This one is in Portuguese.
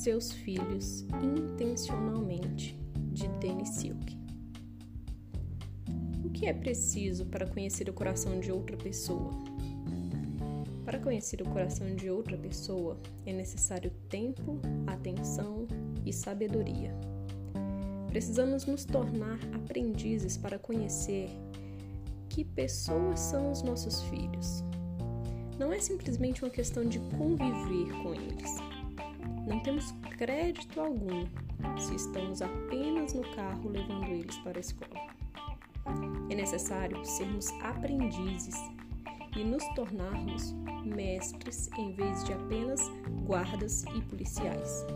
seus filhos intencionalmente, de Denis Silk. O que é preciso para conhecer o coração de outra pessoa? Para conhecer o coração de outra pessoa é necessário tempo, atenção e sabedoria. Precisamos nos tornar aprendizes para conhecer que pessoas são os nossos filhos. Não é simplesmente uma questão de conviver com eles. Não temos crédito algum se estamos apenas no carro levando eles para a escola. É necessário sermos aprendizes e nos tornarmos mestres em vez de apenas guardas e policiais.